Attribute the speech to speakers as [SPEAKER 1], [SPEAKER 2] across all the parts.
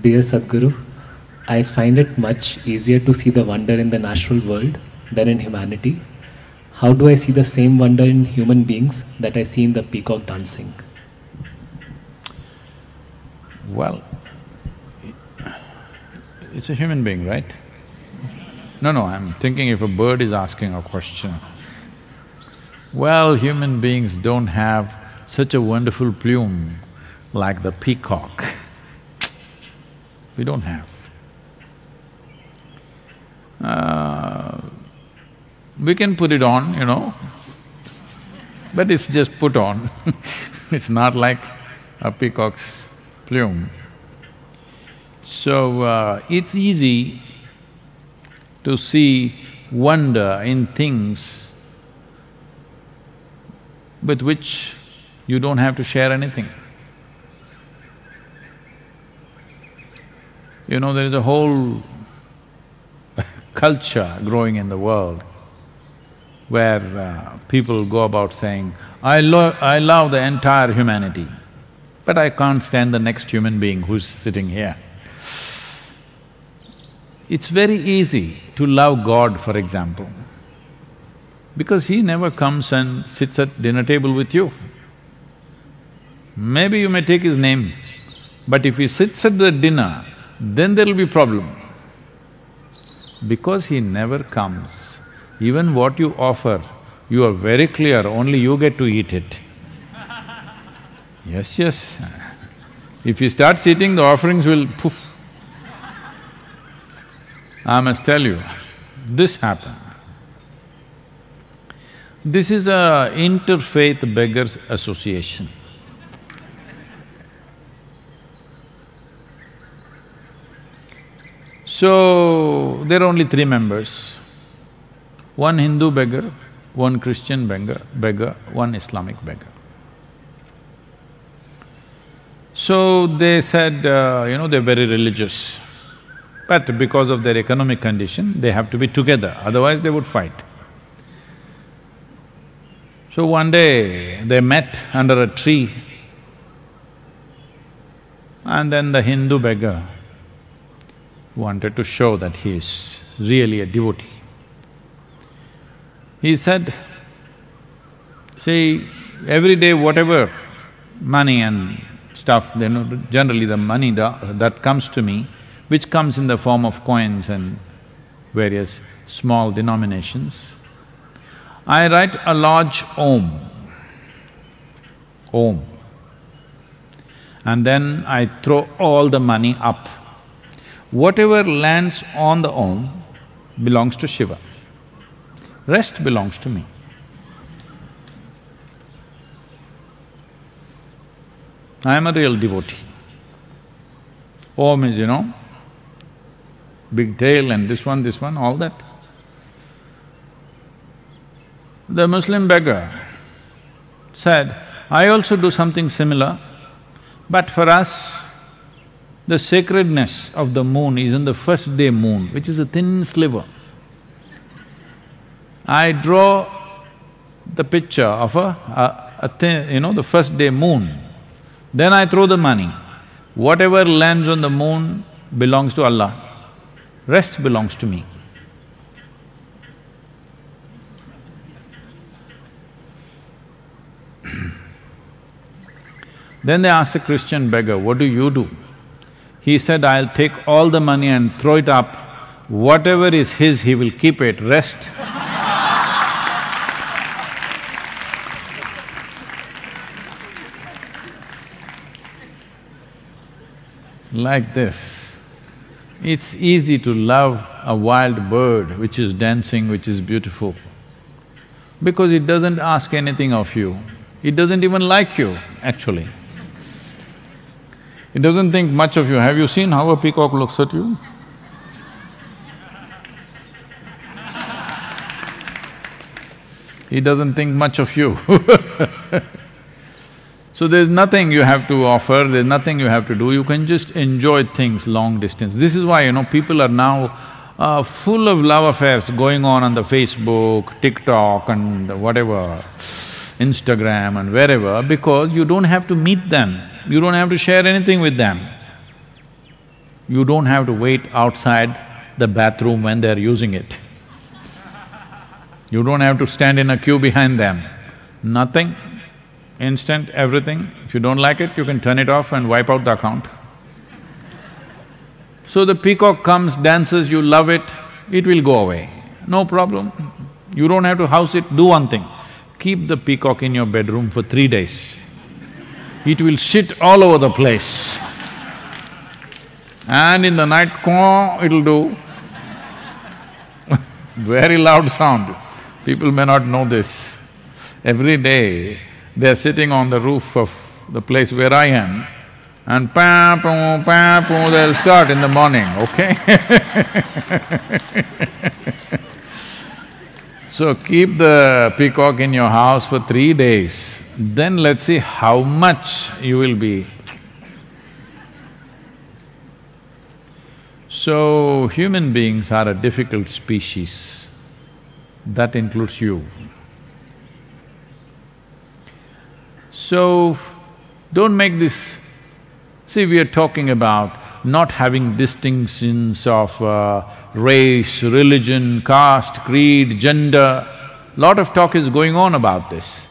[SPEAKER 1] Dear Sadhguru, I find it much easier to see the wonder in the natural world than in humanity. How do I see the same wonder in human beings that I see in the peacock dancing?
[SPEAKER 2] Well, it's a human being, right? No, no, I'm thinking if a bird is asking a question. Well, human beings don't have such a wonderful plume like the peacock. We don't have. Uh, we can put it on, you know, but it's just put on it's not like a peacock's plume. So, uh, it's easy to see wonder in things with which you don't have to share anything. You know, there is a whole culture growing in the world where uh, people go about saying, I lo I love the entire humanity, but I can't stand the next human being who's sitting here. It's very easy to love God, for example, because He never comes and sits at dinner table with you. Maybe you may take His name, but if He sits at the dinner, then there'll be problem. Because He never comes, even what you offer, you are very clear, only you get to eat it. Yes, yes. If you start eating, the offerings will poof. I must tell you, this happened. This is a interfaith beggars association. So, there are only three members. One Hindu beggar, one Christian beggar, beggar, one Islamic beggar. So they said, uh, you know, they're very religious. But because of their economic condition, they have to be together, otherwise they would fight. So one day, they met under a tree and then the Hindu beggar wanted to show that he is really a devotee. He said, see, every day whatever money and stuff, you know, generally the money the, that comes to me, which comes in the form of coins and various small denominations. I write a large Om, Om, and then I throw all the money up. Whatever lands on the Om belongs to Shiva, rest belongs to me. I am a real devotee. Om is, you know, big tail and this one, this one, all that. The Muslim beggar said, I also do something similar, but for us, the sacredness of the moon is on the first day moon, which is a thin sliver. I draw the picture of a, a, a thin, you know, the first day moon, then I throw the money. Whatever lands on the moon belongs to Allah, rest belongs to me. then they asked a Christian beggar, what do you do? He said, I'll take all the money and throw it up. Whatever is his, he will keep it, rest like this. It's easy to love a wild bird which is dancing, which is beautiful, because it doesn't ask anything of you. It doesn't even like you, actually. It doesn't think much of you. Have you seen how a peacock looks at you? He doesn't think much of you So there's nothing you have to offer, there's nothing you have to do, you can just enjoy things long distance. This is why, you know, people are now uh, full of love affairs going on on the Facebook, TikTok and whatever, Instagram and wherever, because you don't have to meet them, you don't have to share anything with them. You don't have to wait outside the bathroom when they're using it. You don't have to stand in a queue behind them. Nothing, instant, everything. If you don't like it, you can turn it off and wipe out the account. So the peacock comes, dances, you love it, it will go away, no problem. You don't have to house it, do one thing, keep the peacock in your bedroom for three days. It will sit all over the place. And in the night, it'll do. Very loud sound. People may not know this. Every day, they're sitting on the roof of the place where I am, and pa poo pa they'll start in the morning, okay So keep the peacock in your house for three days, then let's see how much you will be. So, human beings are a difficult species, that includes you. So, don't make this… See, we are talking about not having distinctions of uh, race, religion, caste, creed, gender. Lot of talk is going on about this.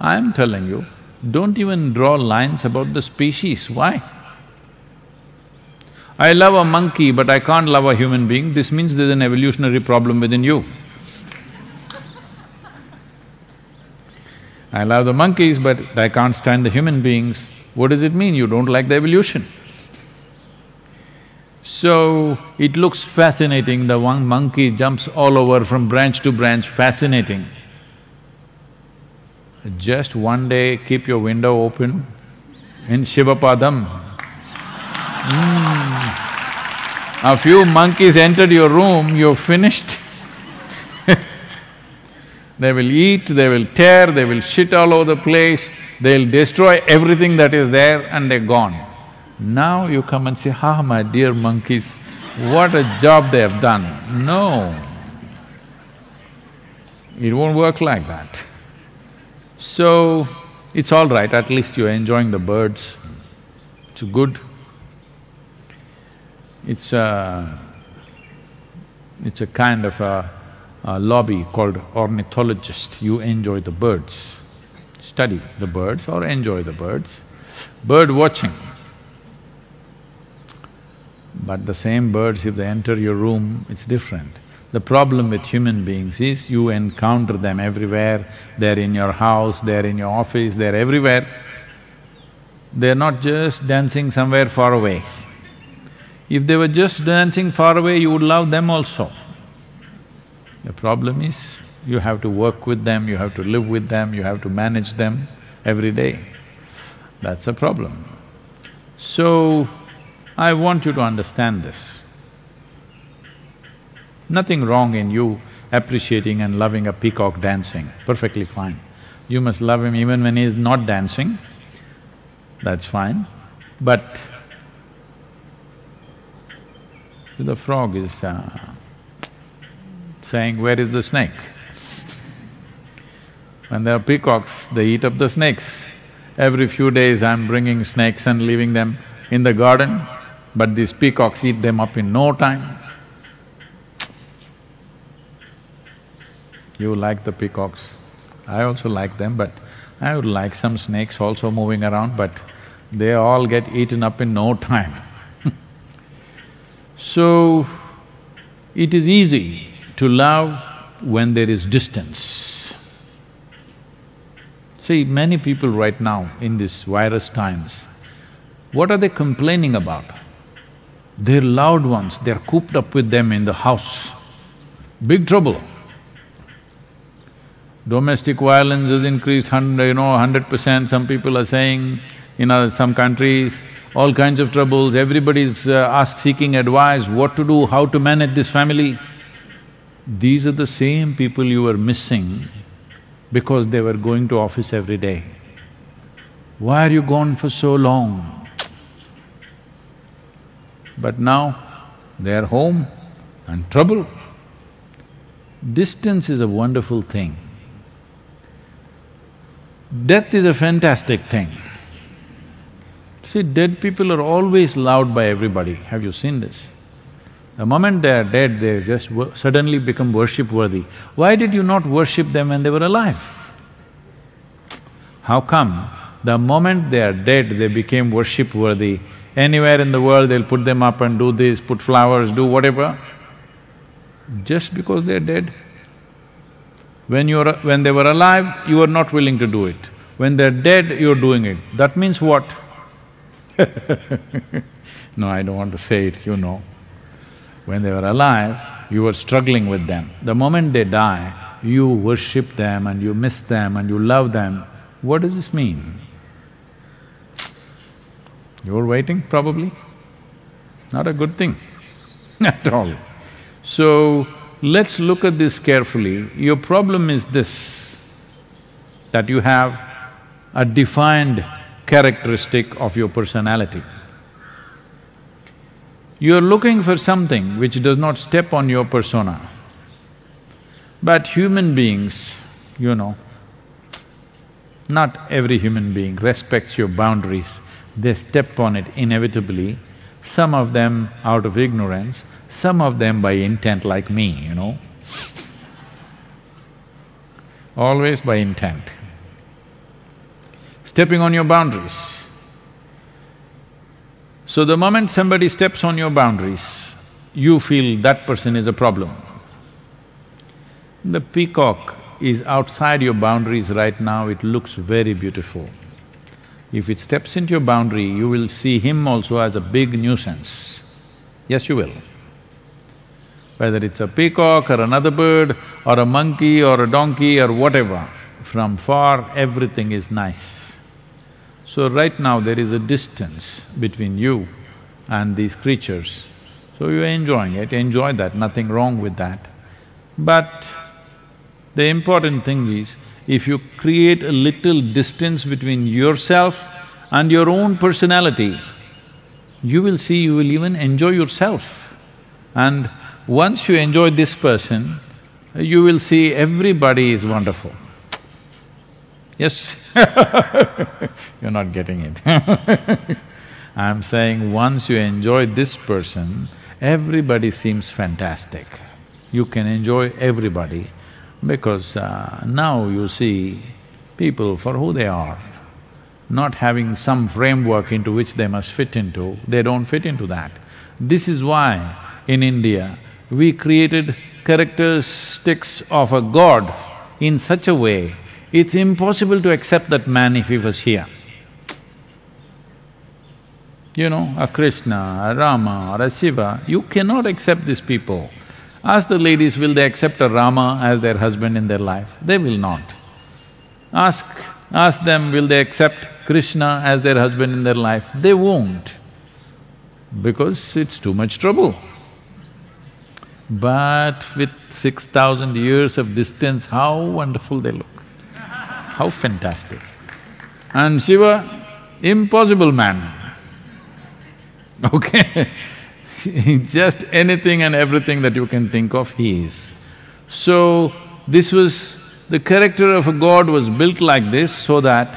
[SPEAKER 2] I'm telling you, don't even draw lines about the species, why? I love a monkey but I can't love a human being, this means there's an evolutionary problem within you. I love the monkeys but I can't stand the human beings. What does it mean? You don't like the evolution. So, it looks fascinating, the one monkey jumps all over from branch to branch, fascinating. Just one day keep your window open in Shivapadam. Mm. A few monkeys entered your room, you're finished. they will eat, they will tear, they will shit all over the place, they'll destroy everything that is there and they're gone. Now you come and say, ah, my dear monkeys, what a job they have done. No, it won't work like that. So, it's all right, at least you're enjoying the birds, it's good. It's a… it's a kind of a, a lobby called ornithologist, you enjoy the birds. Study the birds or enjoy the birds. Bird watching, but the same birds, if they enter your room, it's different. The problem with human beings is you encounter them everywhere, they're in your house, they're in your office, they're everywhere. They're not just dancing somewhere far away. If they were just dancing far away, you would love them also. The problem is, you have to work with them, you have to live with them, you have to manage them every day. That's a problem. So, I want you to understand this. Nothing wrong in you appreciating and loving a peacock dancing, perfectly fine. You must love him even when he is not dancing, that's fine. But the frog is uh, saying, where is the snake? When there are peacocks, they eat up the snakes. Every few days I'm bringing snakes and leaving them in the garden but these peacocks eat them up in no time. You like the peacocks. I also like them, but I would like some snakes also moving around, but they all get eaten up in no time. so, it is easy to love when there is distance. See, many people right now in these virus times, what are they complaining about? Their loved ones, they're cooped up with them in the house. Big trouble. Domestic violence has increased hundred, you know, hundred percent, some people are saying, in other, some countries, all kinds of troubles, everybody's uh, ask seeking advice, what to do, how to manage this family. These are the same people you were missing because they were going to office every day. Why are you gone for so long? But now they are home and trouble. Distance is a wonderful thing. Death is a fantastic thing. See, dead people are always loved by everybody. Have you seen this? The moment they are dead, they just suddenly become worship worthy. Why did you not worship them when they were alive? How come the moment they are dead, they became worship worthy? Anywhere in the world, they'll put them up and do this, put flowers, do whatever. Just because they're dead. When you're… when they were alive, you were not willing to do it. When they're dead, you're doing it. That means what? no, I don't want to say it, you know. When they were alive, you were struggling with them. The moment they die, you worship them and you miss them and you love them. What does this mean? You're waiting, probably? Not a good thing at all. So, let's look at this carefully. Your problem is this, that you have a defined characteristic of your personality. You're looking for something which does not step on your persona. But human beings, you know, not every human being respects your boundaries, they step on it inevitably, some of them out of ignorance, some of them by intent like me, you know. Always by intent stepping on your boundaries. So the moment somebody steps on your boundaries, you feel that person is a problem. The peacock is outside your boundaries right now, it looks very beautiful. If it steps into your boundary, you will see him also as a big nuisance. Yes, you will. Whether it's a peacock or another bird or a monkey or a donkey or whatever, from far everything is nice. So right now there is a distance between you and these creatures. So you're enjoying it, enjoy that, nothing wrong with that. But the important thing is, if you create a little distance between yourself and your own personality, you will see you will even enjoy yourself. And once you enjoy this person, you will see everybody is wonderful. Yes You're not getting it I'm saying once you enjoy this person, everybody seems fantastic. You can enjoy everybody because uh, now you see people for who they are, not having some framework into which they must fit into, they don't fit into that. This is why in India, we created characteristics of a god in such a way it's impossible to accept that man if he was here. You know, a Krishna, a Rama or a Shiva, you cannot accept these people. Ask the ladies, will they accept a Rama as their husband in their life? They will not. Ask… ask them, will they accept Krishna as their husband in their life? They won't, because it's too much trouble. But with six thousand years of distance, how wonderful they look. How fantastic. And Shiva, impossible man. Okay just anything and everything that you can think of, he is. So, this was… the character of a god was built like this so that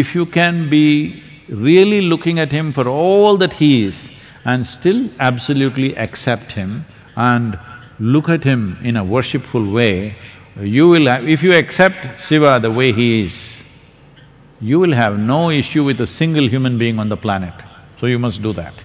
[SPEAKER 2] if you can be really looking at him for all that he is and still absolutely accept him and look at him in a worshipful way, you will have… if you accept Shiva the way he is, you will have no issue with a single human being on the planet. So you must do that.